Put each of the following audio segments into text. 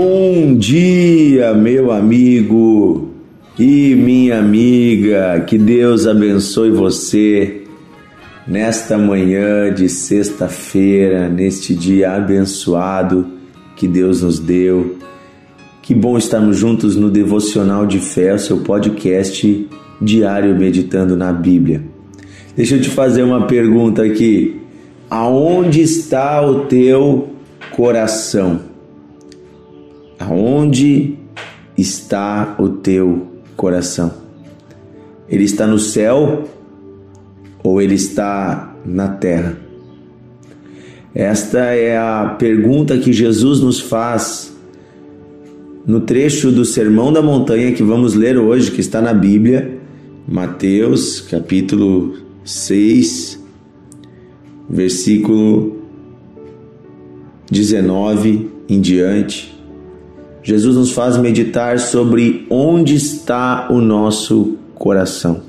Bom dia, meu amigo e minha amiga. Que Deus abençoe você nesta manhã de sexta-feira, neste dia abençoado que Deus nos deu. Que bom estarmos juntos no Devocional de Fé, o seu podcast diário meditando na Bíblia. Deixa eu te fazer uma pergunta aqui. Aonde está o teu coração? Aonde está o teu coração? Ele está no céu ou ele está na terra? Esta é a pergunta que Jesus nos faz no trecho do Sermão da Montanha que vamos ler hoje, que está na Bíblia, Mateus, capítulo 6, versículo 19 em diante. Jesus nos faz meditar sobre onde está o nosso coração.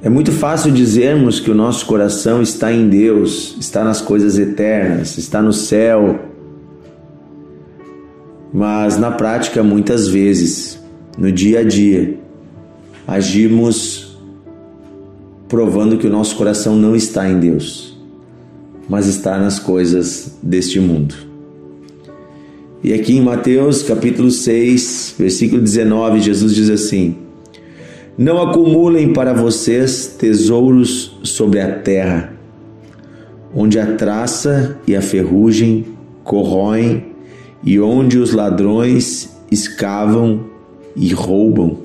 É muito fácil dizermos que o nosso coração está em Deus, está nas coisas eternas, está no céu. Mas na prática, muitas vezes, no dia a dia, agimos provando que o nosso coração não está em Deus, mas está nas coisas deste mundo. E aqui em Mateus capítulo 6, versículo 19, Jesus diz assim: Não acumulem para vocês tesouros sobre a terra, onde a traça e a ferrugem corroem e onde os ladrões escavam e roubam.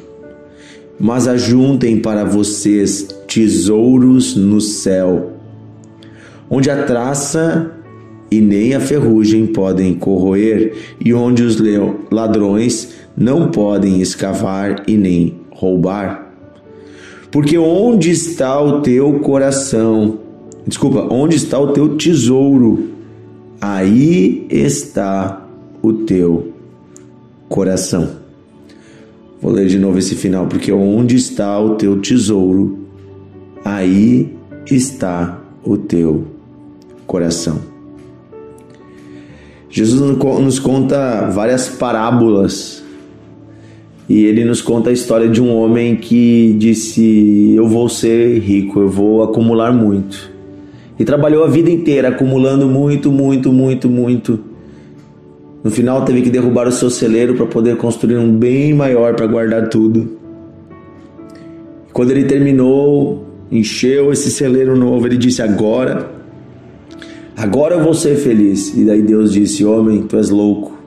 Mas ajuntem para vocês tesouros no céu, onde a traça e nem a ferrugem podem corroer, e onde os ladrões não podem escavar e nem roubar. Porque onde está o teu coração? Desculpa, onde está o teu tesouro? Aí está o teu coração. Vou ler de novo esse final, porque onde está o teu tesouro? Aí está o teu coração. Jesus nos conta várias parábolas e ele nos conta a história de um homem que disse: Eu vou ser rico, eu vou acumular muito. E trabalhou a vida inteira acumulando muito, muito, muito, muito. No final teve que derrubar o seu celeiro para poder construir um bem maior para guardar tudo. Quando ele terminou, encheu esse celeiro novo, ele disse: Agora Agora eu vou ser feliz. E daí Deus disse: Homem, tu és louco,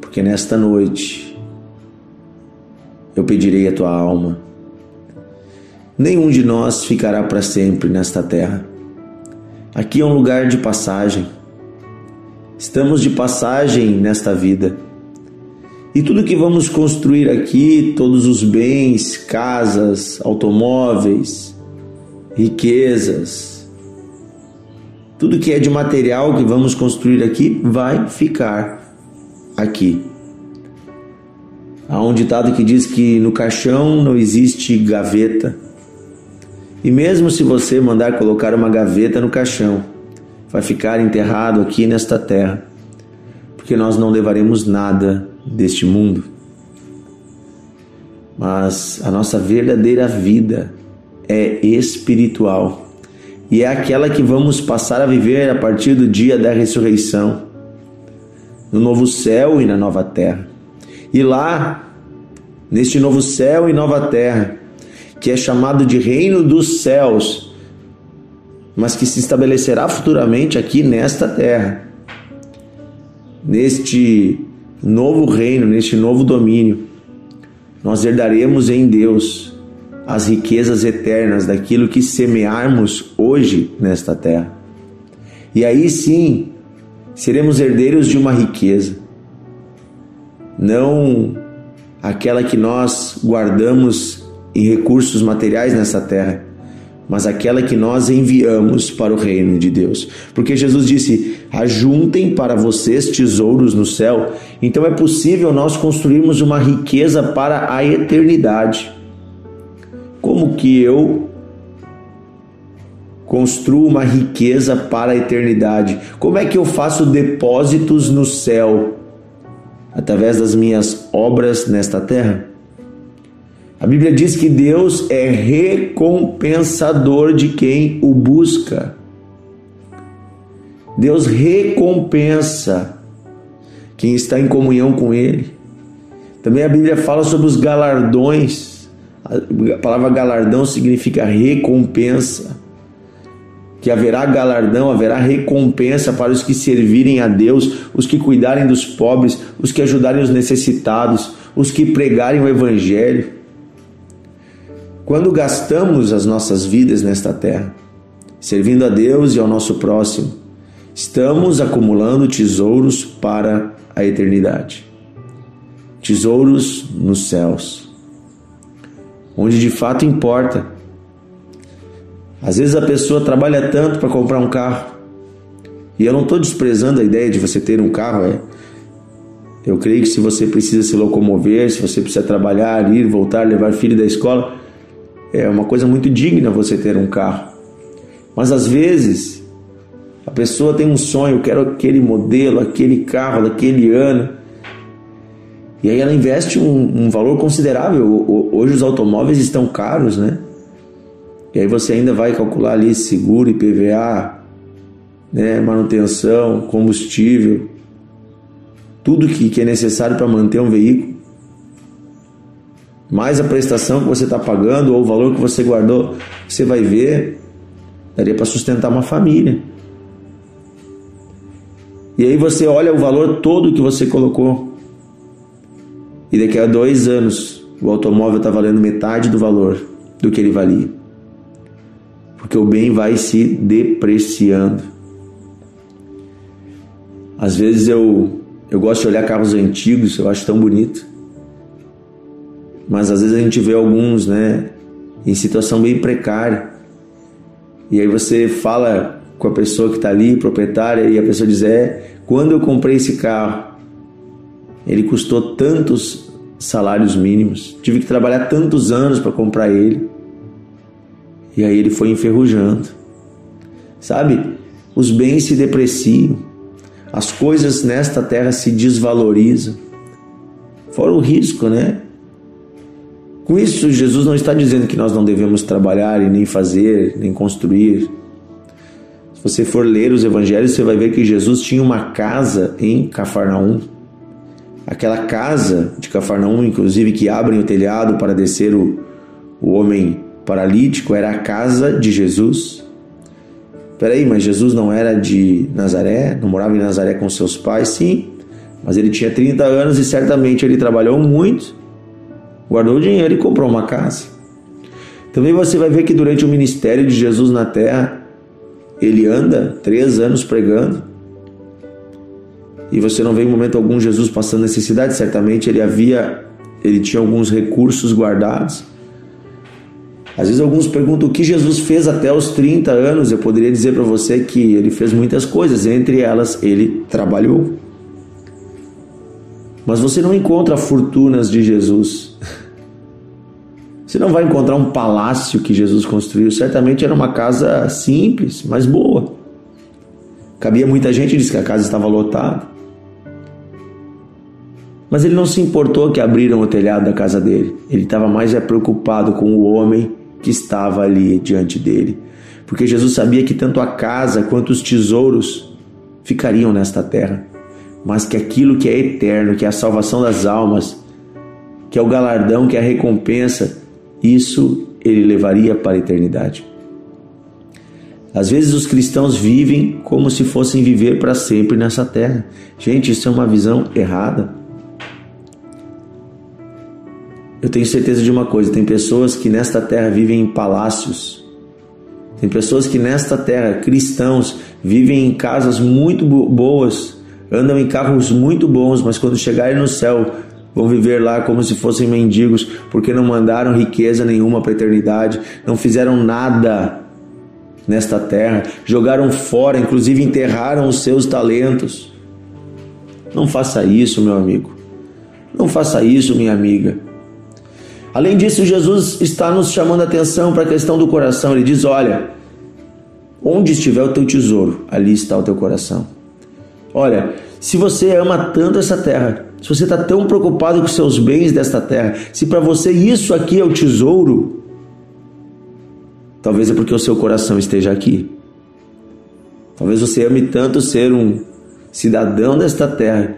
porque nesta noite eu pedirei a tua alma. Nenhum de nós ficará para sempre nesta terra. Aqui é um lugar de passagem. Estamos de passagem nesta vida. E tudo que vamos construir aqui, todos os bens, casas, automóveis, riquezas, tudo que é de material que vamos construir aqui vai ficar aqui. Há um ditado que diz que no caixão não existe gaveta. E mesmo se você mandar colocar uma gaveta no caixão, vai ficar enterrado aqui nesta terra, porque nós não levaremos nada deste mundo. Mas a nossa verdadeira vida é espiritual e é aquela que vamos passar a viver a partir do dia da ressurreição, no novo céu e na nova terra. E lá, neste novo céu e nova terra, que é chamado de Reino dos Céus, mas que se estabelecerá futuramente aqui nesta terra, neste novo reino, neste novo domínio, nós herdaremos em Deus as riquezas eternas daquilo que semearmos hoje nesta terra. E aí sim, seremos herdeiros de uma riqueza, não aquela que nós guardamos em recursos materiais nessa terra, mas aquela que nós enviamos para o reino de Deus. Porque Jesus disse: Ajuntem para vocês tesouros no céu. Então é possível nós construirmos uma riqueza para a eternidade. Como que eu construo uma riqueza para a eternidade. Como é que eu faço depósitos no céu? Através das minhas obras nesta terra? A Bíblia diz que Deus é recompensador de quem o busca. Deus recompensa quem está em comunhão com Ele. Também a Bíblia fala sobre os galardões. A palavra galardão significa recompensa que haverá galardão, haverá recompensa para os que servirem a Deus, os que cuidarem dos pobres, os que ajudarem os necessitados, os que pregarem o Evangelho. Quando gastamos as nossas vidas nesta terra, servindo a Deus e ao nosso próximo, estamos acumulando tesouros para a eternidade. Tesouros nos céus, onde de fato importa às vezes a pessoa trabalha tanto para comprar um carro. E eu não estou desprezando a ideia de você ter um carro. É. Eu creio que se você precisa se locomover, se você precisa trabalhar, ir, voltar, levar filho da escola, é uma coisa muito digna você ter um carro. Mas às vezes a pessoa tem um sonho, eu quero aquele modelo, aquele carro daquele ano. E aí ela investe um, um valor considerável. Hoje os automóveis estão caros, né? E aí você ainda vai calcular ali seguro, IPVA, né, manutenção, combustível, tudo que, que é necessário para manter um veículo. Mais a prestação que você está pagando ou o valor que você guardou, você vai ver, daria para sustentar uma família. E aí você olha o valor todo que você colocou. E daqui a dois anos o automóvel está valendo metade do valor do que ele valia porque o bem vai se depreciando. Às vezes eu, eu gosto de olhar carros antigos, eu acho tão bonito. Mas às vezes a gente vê alguns, né, em situação bem precária. E aí você fala com a pessoa que está ali, proprietária, e a pessoa diz: É, quando eu comprei esse carro, ele custou tantos salários mínimos, tive que trabalhar tantos anos para comprar ele. E aí ele foi enferrujando. Sabe? Os bens se depreciam, as coisas nesta terra se desvalorizam. Fora o risco, né? Com isso, Jesus não está dizendo que nós não devemos trabalhar e nem fazer, nem construir. Se você for ler os evangelhos, você vai ver que Jesus tinha uma casa em Cafarnaum. Aquela casa de Cafarnaum, inclusive, que abrem o telhado para descer o, o homem paralítico era a casa de Jesus. Peraí, mas Jesus não era de Nazaré? Não morava em Nazaré com seus pais? Sim, mas ele tinha 30 anos e certamente ele trabalhou muito, guardou dinheiro e comprou uma casa. Também você vai ver que durante o ministério de Jesus na terra, ele anda três anos pregando. E você não vê em momento algum Jesus passando necessidade, certamente ele havia, ele tinha alguns recursos guardados. Às vezes alguns perguntam o que Jesus fez até os 30 anos. Eu poderia dizer para você que ele fez muitas coisas, entre elas ele trabalhou. Mas você não encontra fortunas de Jesus. Você não vai encontrar um palácio que Jesus construiu. Certamente era uma casa simples, mas boa. Cabia muita gente, disse que a casa estava lotada. Mas ele não se importou que abriram o telhado da casa dele. Ele estava mais é preocupado com o homem que estava ali diante dele. Porque Jesus sabia que tanto a casa quanto os tesouros ficariam nesta terra, mas que aquilo que é eterno, que é a salvação das almas, que é o galardão, que é a recompensa, isso ele levaria para a eternidade. Às vezes os cristãos vivem como se fossem viver para sempre nessa terra. Gente, isso é uma visão errada. Eu tenho certeza de uma coisa: tem pessoas que nesta terra vivem em palácios, tem pessoas que nesta terra, cristãos, vivem em casas muito boas, andam em carros muito bons, mas quando chegarem no céu, vão viver lá como se fossem mendigos, porque não mandaram riqueza nenhuma para a eternidade, não fizeram nada nesta terra, jogaram fora, inclusive enterraram os seus talentos. Não faça isso, meu amigo. Não faça isso, minha amiga. Além disso, Jesus está nos chamando a atenção para a questão do coração. Ele diz: Olha, Onde estiver o teu tesouro, ali está o teu coração. Olha, se você ama tanto essa terra, se você está tão preocupado com seus bens desta terra, se para você isso aqui é o tesouro, talvez é porque o seu coração esteja aqui. Talvez você ame tanto ser um cidadão desta terra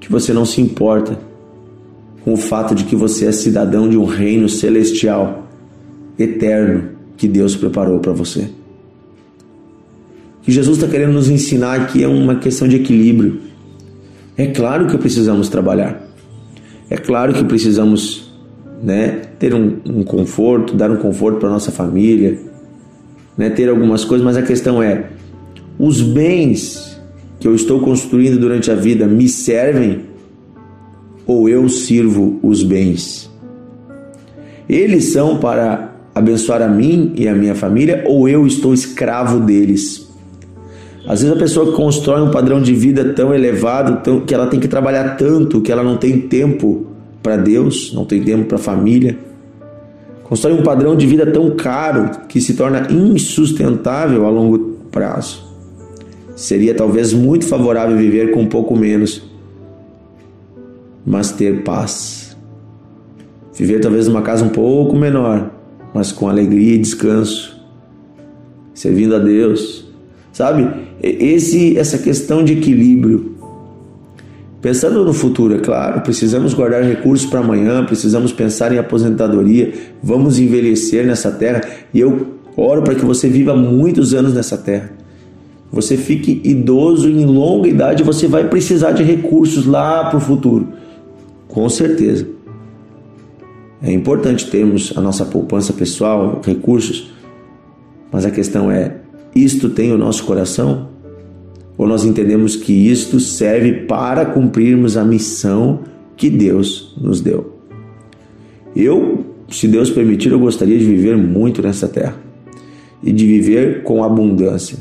que você não se importa com o fato de que você é cidadão de um reino celestial, eterno, que Deus preparou para você. O que Jesus está querendo nos ensinar aqui é uma questão de equilíbrio. É claro que precisamos trabalhar. É claro que precisamos né, ter um, um conforto, dar um conforto para nossa família, né, ter algumas coisas, mas a questão é: os bens que eu estou construindo durante a vida me servem ou eu sirvo os bens? Eles são para abençoar a mim e a minha família ou eu estou escravo deles? Às vezes a pessoa constrói um padrão de vida tão elevado tão, que ela tem que trabalhar tanto que ela não tem tempo para Deus, não tem tempo para a família. Constrói um padrão de vida tão caro que se torna insustentável a longo prazo. Seria talvez muito favorável viver com um pouco menos mas ter paz. Viver talvez numa casa um pouco menor, mas com alegria e descanso, servindo a Deus. Sabe? Esse essa questão de equilíbrio. Pensando no futuro, é claro, precisamos guardar recursos para amanhã, precisamos pensar em aposentadoria, vamos envelhecer nessa terra e eu oro para que você viva muitos anos nessa terra. Você fique idoso em longa idade, você vai precisar de recursos lá para o futuro. Com certeza. É importante termos a nossa poupança pessoal, recursos, mas a questão é: isto tem o nosso coração? Ou nós entendemos que isto serve para cumprirmos a missão que Deus nos deu? Eu, se Deus permitir, eu gostaria de viver muito nessa terra e de viver com abundância.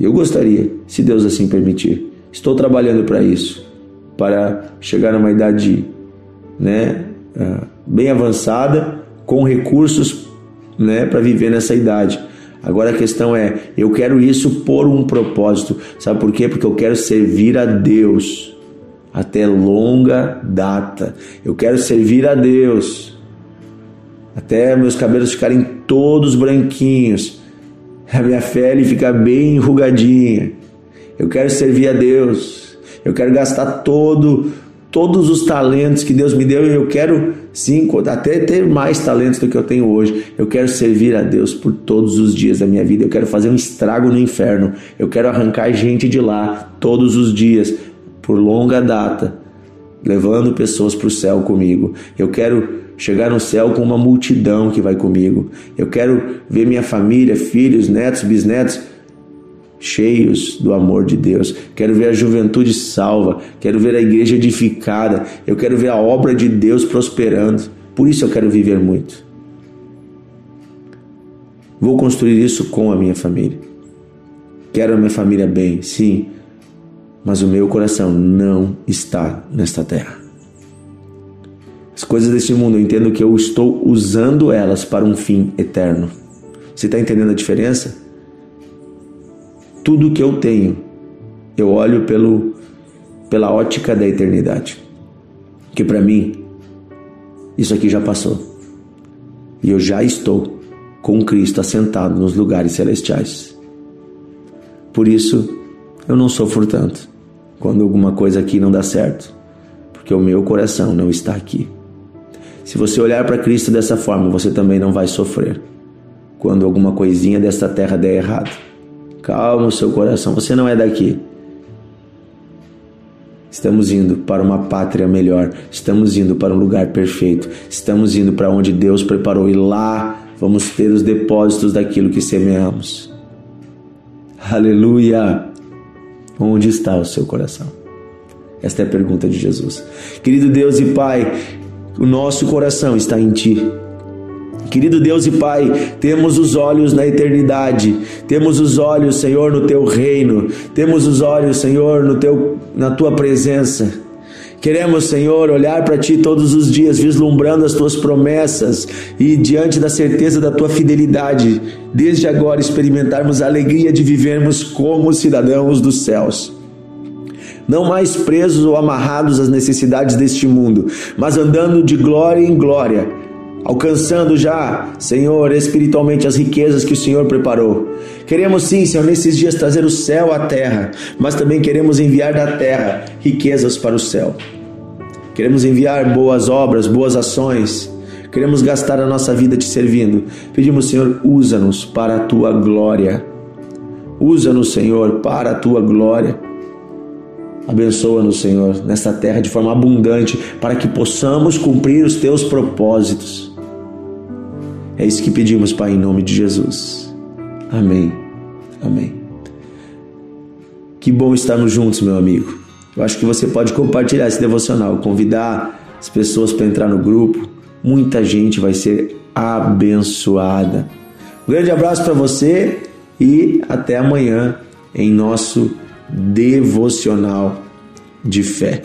Eu gostaria, se Deus assim permitir. Estou trabalhando para isso para chegar numa idade né, é, bem avançada, com recursos né, para viver nessa idade. Agora a questão é: eu quero isso por um propósito. Sabe por quê? Porque eu quero servir a Deus até longa data. Eu quero servir a Deus até meus cabelos ficarem todos branquinhos, a minha pele ficar bem enrugadinha. Eu quero servir a Deus eu quero gastar todo todos os talentos que Deus me deu e eu quero sim até ter mais talentos do que eu tenho hoje. Eu quero servir a Deus por todos os dias da minha vida. Eu quero fazer um estrago no inferno. Eu quero arrancar gente de lá todos os dias por longa data, levando pessoas para o céu comigo. Eu quero chegar no céu com uma multidão que vai comigo. Eu quero ver minha família, filhos, netos, bisnetos cheios do amor de Deus. Quero ver a juventude salva, quero ver a igreja edificada, eu quero ver a obra de Deus prosperando. Por isso eu quero viver muito. Vou construir isso com a minha família. Quero a minha família bem, sim, mas o meu coração não está nesta terra. As coisas deste mundo, eu entendo que eu estou usando elas para um fim eterno. Você está entendendo a diferença? Tudo que eu tenho, eu olho pelo, pela ótica da eternidade. Que para mim, isso aqui já passou. E eu já estou com Cristo assentado nos lugares celestiais. Por isso, eu não sofro tanto quando alguma coisa aqui não dá certo, porque o meu coração não está aqui. Se você olhar para Cristo dessa forma, você também não vai sofrer quando alguma coisinha desta terra der errado. Calma o seu coração, você não é daqui. Estamos indo para uma pátria melhor, estamos indo para um lugar perfeito, estamos indo para onde Deus preparou e lá vamos ter os depósitos daquilo que semeamos. Aleluia! Onde está o seu coração? Esta é a pergunta de Jesus. Querido Deus e Pai, o nosso coração está em Ti. Querido Deus e Pai, temos os olhos na eternidade, temos os olhos, Senhor, no teu reino, temos os olhos, Senhor, no teu, na tua presença. Queremos, Senhor, olhar para Ti todos os dias, vislumbrando as Tuas promessas e diante da certeza da Tua fidelidade, desde agora experimentarmos a alegria de vivermos como cidadãos dos céus. Não mais presos ou amarrados às necessidades deste mundo, mas andando de glória em glória, alcançando já, Senhor, espiritualmente as riquezas que o Senhor preparou. Queremos sim, Senhor, nesses dias trazer o céu à terra, mas também queremos enviar da terra riquezas para o céu. Queremos enviar boas obras, boas ações. Queremos gastar a nossa vida te servindo. Pedimos, Senhor, usa-nos para a tua glória. Usa-nos, Senhor, para a tua glória. Abençoa-nos, Senhor, nesta terra de forma abundante, para que possamos cumprir os teus propósitos. É isso que pedimos, Pai, em nome de Jesus. Amém. Amém. Que bom estarmos juntos, meu amigo. Eu acho que você pode compartilhar esse devocional, convidar as pessoas para entrar no grupo. Muita gente vai ser abençoada. Um grande abraço para você e até amanhã em nosso devocional de fé.